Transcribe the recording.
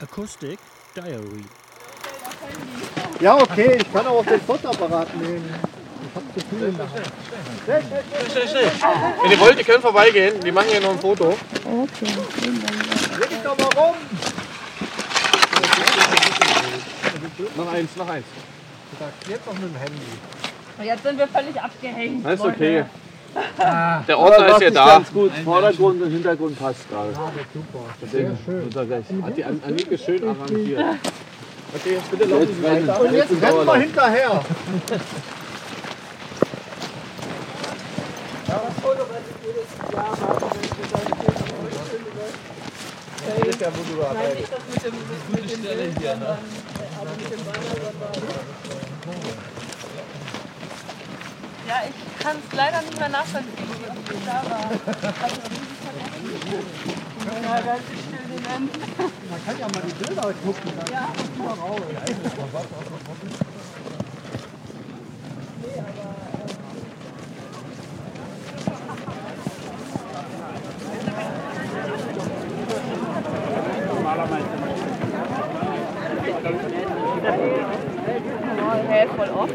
Acoustic Diary. Ja, okay, ich kann auch den Fotoapparat nehmen. Ich hab zu viel in der Hand. Wenn ihr wollt, ihr könnt vorbeigehen. Die machen hier noch ein Foto. Leg ich doch mal rum. Noch eins, noch eins. Jetzt noch mit dem Handy. Jetzt sind wir völlig abgehängt. Das ist okay. Ah. Der Ordner ist ja da. ganz gut. Vordergrund und Hintergrund passt gerade. Super. Deswegen schön. muss er gleich. Hat die An- Anike schön arrangiert. Okay, jetzt bitte laufen Sie weiter. Und jetzt rennen wir hinterher. Das ist ja, wo du Nein, nicht das mit dem, mit dem Bild, sondern mit dem Ja, ich kann es leider nicht mehr nachvollziehen, wie es da war. Also, ja, ganz still den. Man kann ja mal die Bilder gucken. Dann Ja. kommt man raus. Hä, voll oft.